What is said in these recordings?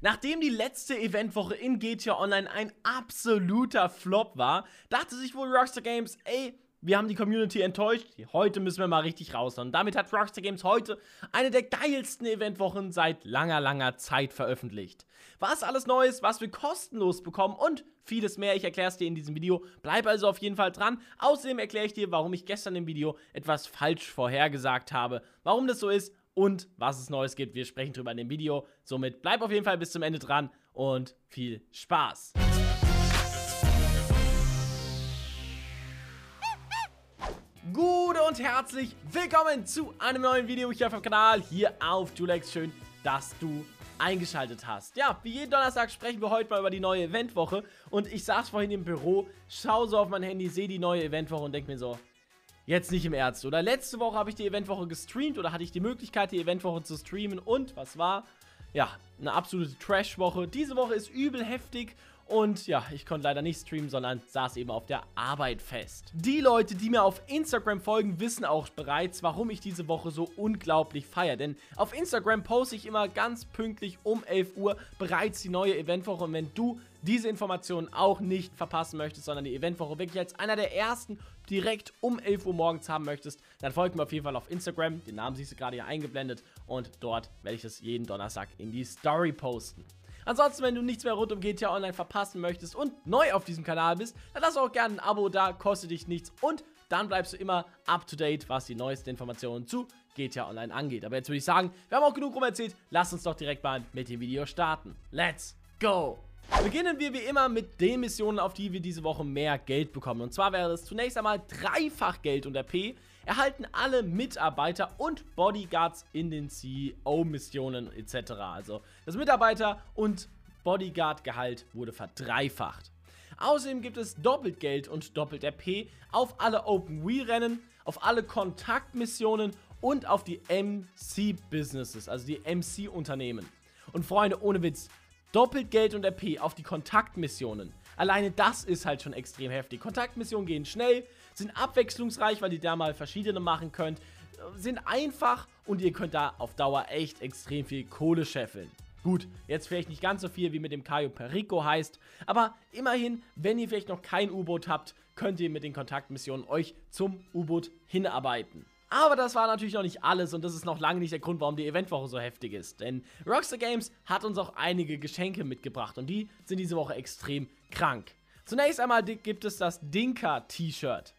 Nachdem die letzte Eventwoche in GTA Online ein absoluter Flop war, dachte sich wohl Rockstar Games, ey, wir haben die Community enttäuscht, heute müssen wir mal richtig raus. Und damit hat Rockstar Games heute eine der geilsten Eventwochen seit langer, langer Zeit veröffentlicht. Was alles Neues, was wir kostenlos bekommen und vieles mehr, ich erkläre es dir in diesem Video. Bleib also auf jeden Fall dran. Außerdem erkläre ich dir, warum ich gestern im Video etwas falsch vorhergesagt habe, warum das so ist und was es Neues gibt. Wir sprechen drüber in dem Video. Somit bleib auf jeden Fall bis zum Ende dran und viel Spaß. Gute und herzlich willkommen zu einem neuen Video hier auf dem Kanal, hier auf Julex. Schön, dass du eingeschaltet hast. Ja, wie jeden Donnerstag sprechen wir heute mal über die neue Eventwoche. Und ich saß vorhin im Büro, schau so auf mein Handy, sehe die neue Eventwoche und denke mir so, Jetzt nicht im Ernst, oder? Letzte Woche habe ich die Eventwoche gestreamt oder hatte ich die Möglichkeit, die Eventwoche zu streamen und was war? Ja, eine absolute Trash-Woche. Diese Woche ist übel heftig und ja, ich konnte leider nicht streamen, sondern saß eben auf der Arbeit fest. Die Leute, die mir auf Instagram folgen, wissen auch bereits, warum ich diese Woche so unglaublich feiere. Denn auf Instagram poste ich immer ganz pünktlich um 11 Uhr bereits die neue Eventwoche. Und wenn du diese Informationen auch nicht verpassen möchtest, sondern die Eventwoche wirklich als einer der ersten direkt um 11 Uhr morgens haben möchtest, dann folgt mir auf jeden Fall auf Instagram. Den Namen siehst du gerade hier eingeblendet. Und dort werde ich das jeden Donnerstag in die Story posten. Ansonsten, wenn du nichts mehr rund um GTA Online verpassen möchtest und neu auf diesem Kanal bist, dann lass auch gerne ein Abo da, kostet dich nichts und dann bleibst du immer up to date, was die neuesten Informationen zu GTA Online angeht. Aber jetzt würde ich sagen, wir haben auch genug rum erzählt, lass uns doch direkt mal mit dem Video starten. Let's go! Beginnen wir wie immer mit den Missionen, auf die wir diese Woche mehr Geld bekommen. Und zwar wäre es zunächst einmal dreifach Geld unter P, erhalten alle Mitarbeiter und Bodyguards in den CEO-Missionen etc. Also das Mitarbeiter- und Bodyguard-Gehalt wurde verdreifacht. Außerdem gibt es doppelt Geld und doppelt RP auf alle Open-Wheel-Rennen, auf alle Kontaktmissionen und auf die MC-Businesses, also die MC-Unternehmen. Und Freunde, ohne Witz, doppelt Geld und RP auf die Kontaktmissionen. Alleine das ist halt schon extrem heftig. Kontaktmissionen gehen schnell, sind abwechslungsreich, weil ihr da mal verschiedene machen könnt, sind einfach und ihr könnt da auf Dauer echt extrem viel Kohle scheffeln. Gut, jetzt vielleicht nicht ganz so viel wie mit dem Cayo Perico heißt, aber immerhin, wenn ihr vielleicht noch kein U-Boot habt, könnt ihr mit den Kontaktmissionen euch zum U-Boot hinarbeiten. Aber das war natürlich noch nicht alles und das ist noch lange nicht der Grund, warum die Eventwoche so heftig ist. Denn Rockstar Games hat uns auch einige Geschenke mitgebracht und die sind diese Woche extrem krank. Zunächst einmal gibt es das Dinka-T-Shirt.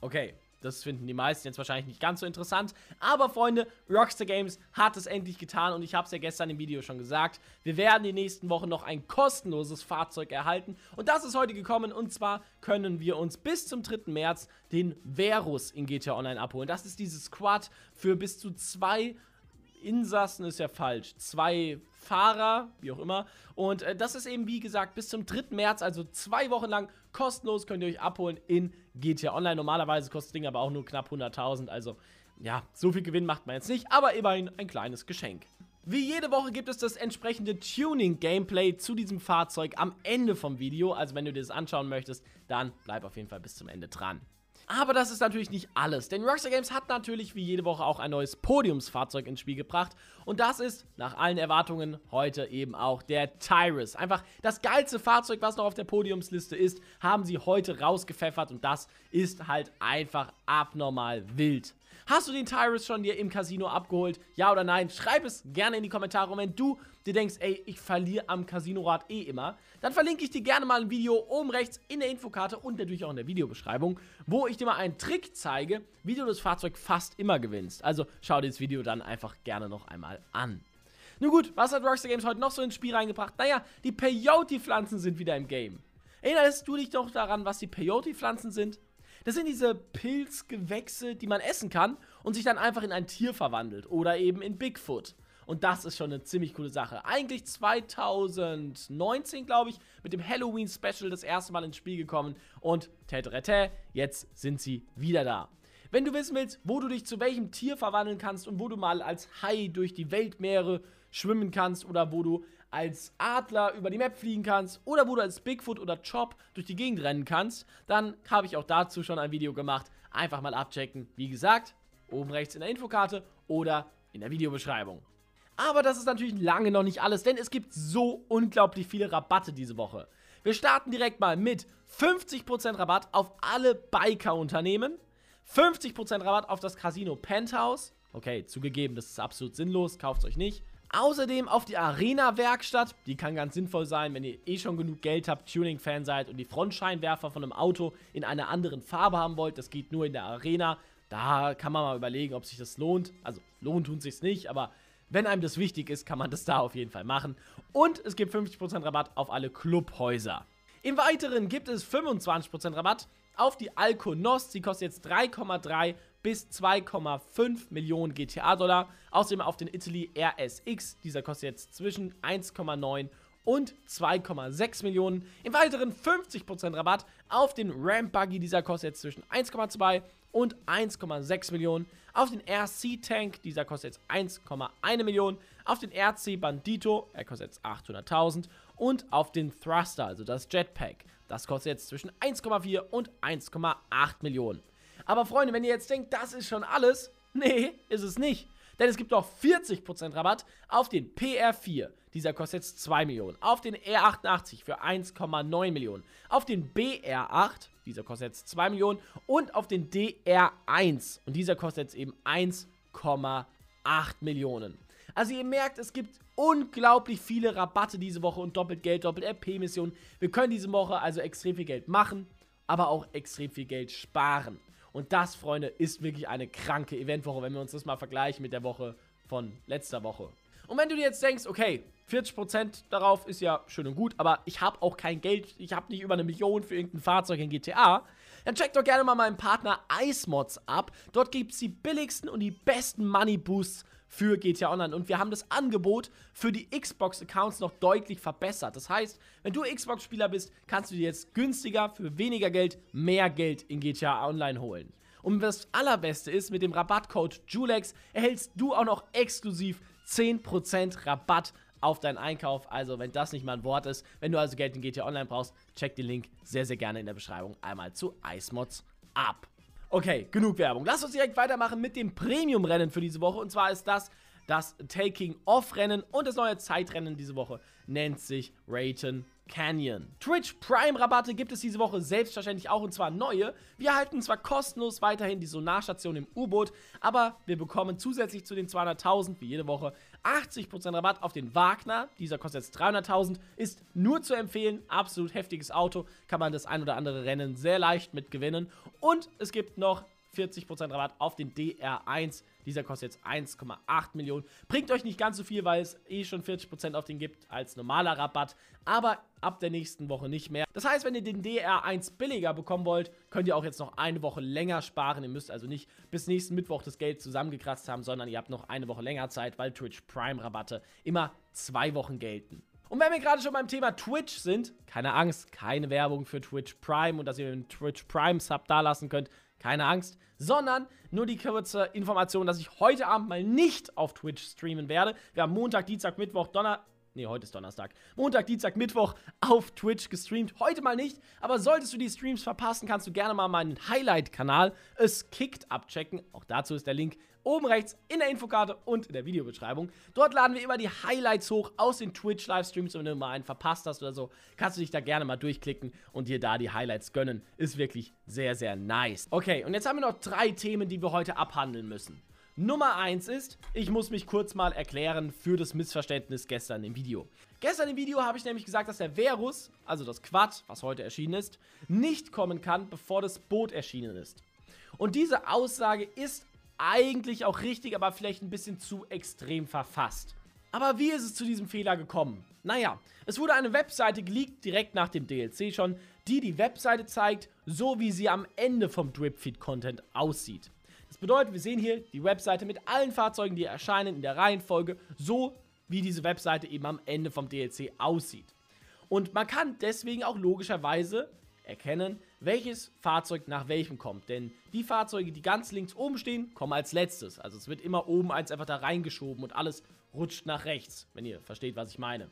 Okay, das finden die meisten jetzt wahrscheinlich nicht ganz so interessant. Aber Freunde, Rockstar Games hat es endlich getan und ich habe es ja gestern im Video schon gesagt. Wir werden die nächsten Wochen noch ein kostenloses Fahrzeug erhalten. Und das ist heute gekommen und zwar können wir uns bis zum 3. März den Verus in GTA Online abholen. Das ist dieses Squad für bis zu zwei Insassen ist ja falsch. Zwei Fahrer, wie auch immer. Und äh, das ist eben, wie gesagt, bis zum 3. März, also zwei Wochen lang kostenlos könnt ihr euch abholen in GTA Online. Normalerweise kostet das Ding aber auch nur knapp 100.000. Also, ja, so viel Gewinn macht man jetzt nicht, aber immerhin ein kleines Geschenk. Wie jede Woche gibt es das entsprechende Tuning-Gameplay zu diesem Fahrzeug am Ende vom Video. Also wenn du dir das anschauen möchtest, dann bleib auf jeden Fall bis zum Ende dran. Aber das ist natürlich nicht alles, denn Rockstar Games hat natürlich wie jede Woche auch ein neues Podiumsfahrzeug ins Spiel gebracht und das ist nach allen Erwartungen heute eben auch der Tyrus. Einfach das geilste Fahrzeug, was noch auf der Podiumsliste ist, haben sie heute rausgepfeffert und das ist halt einfach abnormal wild. Hast du den Tyrus schon dir im Casino abgeholt? Ja oder nein? Schreib es gerne in die Kommentare. Und wenn du dir denkst, ey, ich verliere am Casinorad eh immer, dann verlinke ich dir gerne mal ein Video oben rechts in der Infokarte und natürlich auch in der Videobeschreibung, wo ich dir mal einen Trick zeige, wie du das Fahrzeug fast immer gewinnst. Also schau dir das Video dann einfach gerne noch einmal an. Nun gut, was hat Rockstar Games heute noch so ins Spiel reingebracht? Naja, die Peyote-Pflanzen sind wieder im Game. Erinnerst du dich doch daran, was die Peyote-Pflanzen sind? Das sind diese Pilzgewächse, die man essen kann und sich dann einfach in ein Tier verwandelt oder eben in Bigfoot. Und das ist schon eine ziemlich coole Sache. Eigentlich 2019, glaube ich, mit dem Halloween-Special das erste Mal ins Spiel gekommen. Und täterete, jetzt sind sie wieder da. Wenn du wissen willst, wo du dich zu welchem Tier verwandeln kannst und wo du mal als Hai durch die Weltmeere schwimmen kannst oder wo du als Adler über die Map fliegen kannst oder wo du als Bigfoot oder Chop durch die Gegend rennen kannst, dann habe ich auch dazu schon ein Video gemacht. Einfach mal abchecken. Wie gesagt, oben rechts in der Infokarte oder in der Videobeschreibung. Aber das ist natürlich lange noch nicht alles, denn es gibt so unglaublich viele Rabatte diese Woche. Wir starten direkt mal mit 50% Rabatt auf alle Biker-Unternehmen, 50% Rabatt auf das Casino Penthouse. Okay, zugegeben, das ist absolut sinnlos, kauft es euch nicht. Außerdem auf die Arena-Werkstatt. Die kann ganz sinnvoll sein, wenn ihr eh schon genug Geld habt, Tuning-Fan seid und die Frontscheinwerfer von einem Auto in einer anderen Farbe haben wollt. Das geht nur in der Arena. Da kann man mal überlegen, ob sich das lohnt. Also, lohnt tun sich nicht, aber wenn einem das wichtig ist, kann man das da auf jeden Fall machen. Und es gibt 50% Rabatt auf alle Clubhäuser. Im Weiteren gibt es 25% Rabatt auf die Alkonos. Sie kostet jetzt 3,3 bis 2,5 Millionen GTA-Dollar. Außerdem auf den Italy RSX. Dieser kostet jetzt zwischen 1,9 und 2,6 Millionen. Im weiteren 50% Rabatt auf den Ramp Buggy. Dieser kostet jetzt zwischen 1,2 und 1,6 Millionen. Auf den RC Tank, dieser kostet jetzt 1,1 Millionen. Auf den RC Bandito, er kostet jetzt 800.000. Und auf den Thruster, also das Jetpack, das kostet jetzt zwischen 1,4 und 1,8 Millionen. Aber Freunde, wenn ihr jetzt denkt, das ist schon alles, nee, ist es nicht. Denn es gibt auch 40% Rabatt auf den PR4. Dieser kostet jetzt 2 Millionen. Auf den R88 für 1,9 Millionen. Auf den BR8, dieser kostet jetzt 2 Millionen. Und auf den DR1. Und dieser kostet jetzt eben 1,8 Millionen. Also ihr merkt, es gibt unglaublich viele Rabatte diese Woche und doppelt Geld, doppelt RP-Missionen. Wir können diese Woche also extrem viel Geld machen, aber auch extrem viel Geld sparen. Und das, Freunde, ist wirklich eine kranke Eventwoche, wenn wir uns das mal vergleichen mit der Woche von letzter Woche. Und wenn du dir jetzt denkst, okay, 40% darauf ist ja schön und gut, aber ich habe auch kein Geld, ich habe nicht über eine Million für irgendein Fahrzeug in GTA, dann check doch gerne mal meinen Partner Icemods ab. Dort gibt es die billigsten und die besten Money Boosts für GTA Online. Und wir haben das Angebot für die Xbox-Accounts noch deutlich verbessert. Das heißt, wenn du Xbox-Spieler bist, kannst du dir jetzt günstiger für weniger Geld mehr Geld in GTA Online holen. Und das allerbeste ist, mit dem Rabattcode JULEX erhältst du auch noch exklusiv 10% Rabatt auf deinen Einkauf. Also, wenn das nicht mal ein Wort ist, wenn du also Geld in GTA Online brauchst, check den Link sehr, sehr gerne in der Beschreibung einmal zu Icemods ab. Okay, genug Werbung. Lass uns direkt weitermachen mit dem Premium-Rennen für diese Woche. Und zwar ist das das Taking-Off-Rennen und das neue Zeitrennen diese Woche nennt sich Rayton Canyon. Twitch Prime Rabatte gibt es diese Woche selbstverständlich auch und zwar neue. Wir erhalten zwar kostenlos weiterhin die Sonarstation im U-Boot, aber wir bekommen zusätzlich zu den 200.000 wie jede Woche 80% Rabatt auf den Wagner. Dieser kostet jetzt 300.000, ist nur zu empfehlen. Absolut heftiges Auto, kann man das ein oder andere Rennen sehr leicht mit gewinnen. Und es gibt noch 40% Rabatt auf den DR1. Dieser kostet jetzt 1,8 Millionen. Bringt euch nicht ganz so viel, weil es eh schon 40% auf den gibt als normaler Rabatt. Aber ab der nächsten Woche nicht mehr. Das heißt, wenn ihr den DR1 billiger bekommen wollt, könnt ihr auch jetzt noch eine Woche länger sparen. Ihr müsst also nicht bis nächsten Mittwoch das Geld zusammengekratzt haben, sondern ihr habt noch eine Woche länger Zeit, weil Twitch Prime Rabatte immer zwei Wochen gelten. Und wenn wir gerade schon beim Thema Twitch sind, keine Angst, keine Werbung für Twitch Prime und dass ihr den Twitch Prime Sub da lassen könnt, keine Angst, sondern nur die kurze Information, dass ich heute Abend mal nicht auf Twitch streamen werde. Wir haben Montag, Dienstag, Mittwoch, Donner... Ne, heute ist Donnerstag. Montag, Dienstag, Mittwoch auf Twitch gestreamt. Heute mal nicht, aber solltest du die Streams verpassen, kannst du gerne mal meinen Highlight-Kanal Es Kickt abchecken. Auch dazu ist der Link oben rechts in der Infokarte und in der Videobeschreibung. Dort laden wir immer die Highlights hoch aus den Twitch-Livestreams. Und wenn du mal einen verpasst hast oder so, kannst du dich da gerne mal durchklicken und dir da die Highlights gönnen. Ist wirklich sehr, sehr nice. Okay, und jetzt haben wir noch drei Themen, die wir heute abhandeln müssen. Nummer 1 ist, ich muss mich kurz mal erklären für das Missverständnis gestern im Video. Gestern im Video habe ich nämlich gesagt, dass der Verus, also das Quad, was heute erschienen ist, nicht kommen kann, bevor das Boot erschienen ist. Und diese Aussage ist eigentlich auch richtig, aber vielleicht ein bisschen zu extrem verfasst. Aber wie ist es zu diesem Fehler gekommen? Naja, es wurde eine Webseite geleakt, direkt nach dem DLC schon, die die Webseite zeigt, so wie sie am Ende vom Dripfeed-Content aussieht. Das bedeutet, wir sehen hier die Webseite mit allen Fahrzeugen, die erscheinen in der Reihenfolge, so wie diese Webseite eben am Ende vom DLC aussieht. Und man kann deswegen auch logischerweise erkennen, welches Fahrzeug nach welchem kommt. Denn die Fahrzeuge, die ganz links oben stehen, kommen als letztes. Also es wird immer oben eins einfach da reingeschoben und alles rutscht nach rechts, wenn ihr versteht, was ich meine.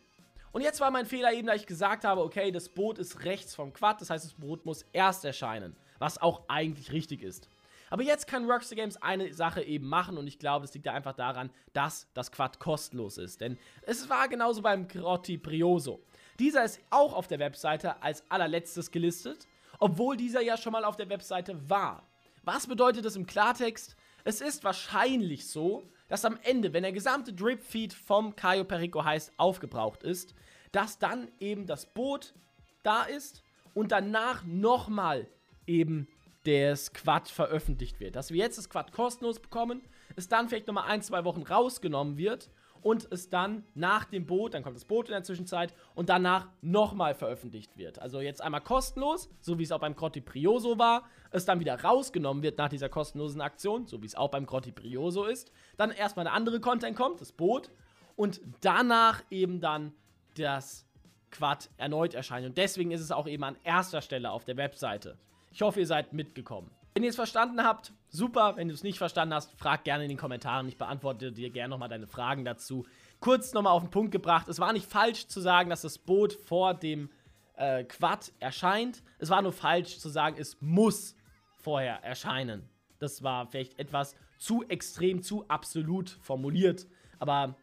Und jetzt war mein Fehler eben, da ich gesagt habe, okay, das Boot ist rechts vom Quad, das heißt, das Boot muss erst erscheinen, was auch eigentlich richtig ist. Aber jetzt kann Rockstar Games eine Sache eben machen und ich glaube, das liegt da einfach daran, dass das Quad kostenlos ist. Denn es war genauso beim Grotti Brioso. Dieser ist auch auf der Webseite als allerletztes gelistet, obwohl dieser ja schon mal auf der Webseite war. Was bedeutet das im Klartext? Es ist wahrscheinlich so, dass am Ende, wenn der gesamte Drip-Feed vom Caio Perico heißt aufgebraucht ist, dass dann eben das Boot da ist und danach nochmal eben das Quad veröffentlicht wird. Dass wir jetzt das Quad kostenlos bekommen, es dann vielleicht nochmal ein, zwei Wochen rausgenommen wird und es dann nach dem Boot, dann kommt das Boot in der Zwischenzeit und danach nochmal veröffentlicht wird. Also jetzt einmal kostenlos, so wie es auch beim Grotti Prioso war, es dann wieder rausgenommen wird nach dieser kostenlosen Aktion, so wie es auch beim Grotti Prioso ist. Dann erstmal eine andere Content kommt, das Boot und danach eben dann das Quad erneut erscheint. Und deswegen ist es auch eben an erster Stelle auf der Webseite. Ich hoffe, ihr seid mitgekommen. Wenn ihr es verstanden habt, super. Wenn du es nicht verstanden hast, frag gerne in den Kommentaren. Ich beantworte dir gerne nochmal deine Fragen dazu. Kurz nochmal auf den Punkt gebracht. Es war nicht falsch zu sagen, dass das Boot vor dem äh, Quad erscheint. Es war nur falsch zu sagen, es muss vorher erscheinen. Das war vielleicht etwas zu extrem, zu absolut formuliert. Aber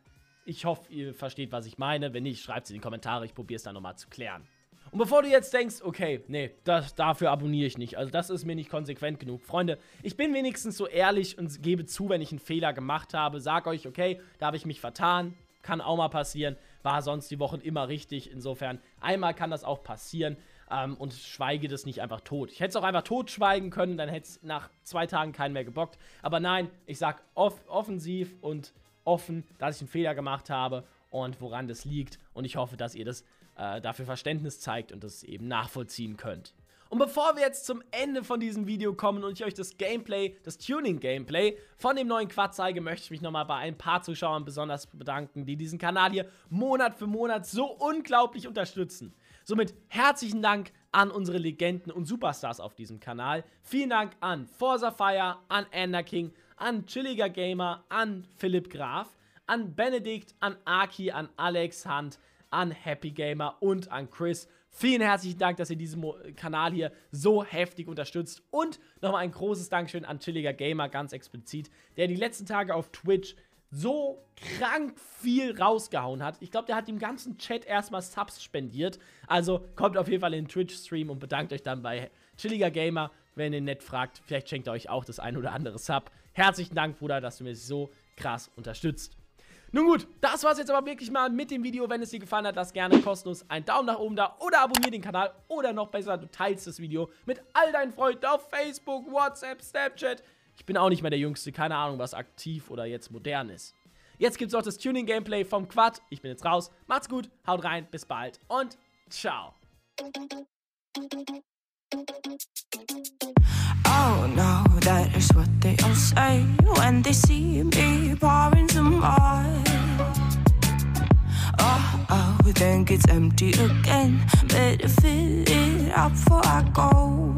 ich hoffe, ihr versteht, was ich meine. Wenn nicht, schreibt es in die Kommentare. Ich probiere es dann nochmal zu klären. Und bevor du jetzt denkst, okay, nee, das, dafür abonniere ich nicht. Also das ist mir nicht konsequent genug. Freunde, ich bin wenigstens so ehrlich und gebe zu, wenn ich einen Fehler gemacht habe. Sag euch, okay, da habe ich mich vertan. Kann auch mal passieren. War sonst die Wochen immer richtig. Insofern, einmal kann das auch passieren. Ähm, und schweige das nicht einfach tot. Ich hätte es auch einfach tot schweigen können, dann hätte es nach zwei Tagen keinen mehr gebockt. Aber nein, ich sag off offensiv und offen, dass ich einen Fehler gemacht habe und woran das liegt. Und ich hoffe, dass ihr das äh, dafür Verständnis zeigt und das eben nachvollziehen könnt. Und bevor wir jetzt zum Ende von diesem Video kommen und ich euch das Gameplay, das Tuning-Gameplay von dem neuen Quad zeige, möchte ich mich nochmal bei ein paar Zuschauern besonders bedanken, die diesen Kanal hier Monat für Monat so unglaublich unterstützen. Somit herzlichen Dank an unsere Legenden und Superstars auf diesem Kanal. Vielen Dank an Forza Fire, an Ender King, an Chilliger Gamer, an Philipp Graf, an Benedikt, an Aki, an Alex Hunt, an Happy Gamer und an Chris. Vielen herzlichen Dank, dass ihr diesen Kanal hier so heftig unterstützt. Und nochmal ein großes Dankeschön an Chilliger Gamer, ganz explizit, der die letzten Tage auf Twitch so krank viel rausgehauen hat. Ich glaube, der hat dem ganzen Chat erstmal Subs spendiert. Also kommt auf jeden Fall in den Twitch-Stream und bedankt euch dann bei Chilliger Gamer, wenn ihr nett fragt. Vielleicht schenkt er euch auch das ein oder andere Sub. Herzlichen Dank, Bruder, dass du mir so krass unterstützt. Nun gut, das war's jetzt aber wirklich mal mit dem Video. Wenn es dir gefallen hat, lass gerne kostenlos einen Daumen nach oben da oder abonniere den Kanal oder noch besser, du teilst das Video mit all deinen Freunden auf Facebook, WhatsApp, Snapchat. Ich bin auch nicht mehr der Jüngste, keine Ahnung, was aktiv oder jetzt modern ist. Jetzt gibt's auch das Tuning-Gameplay vom Quad. Ich bin jetzt raus. Macht's gut, haut rein, bis bald und ciao. Oh no, that is what they all say when they see me pouring some more. Oh, oh, then gets empty again. Better fill it up before I go.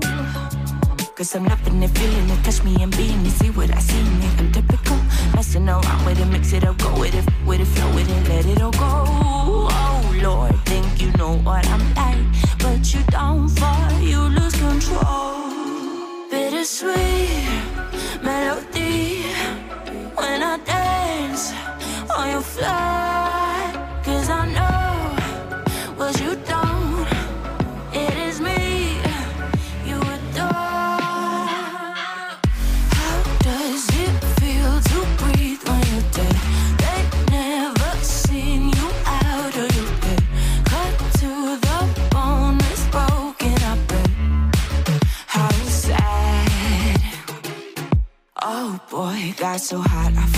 Cause I'm loving it, feeling it, touch me and being it. See what I see it. I'm typical, messing around with it, mix it up, go with it, with it, flow with it, let it all go. Oh Lord, think you know what I'm like, but you don't fall, you lose control. Bittersweet melody when I dance on your fly. So hot I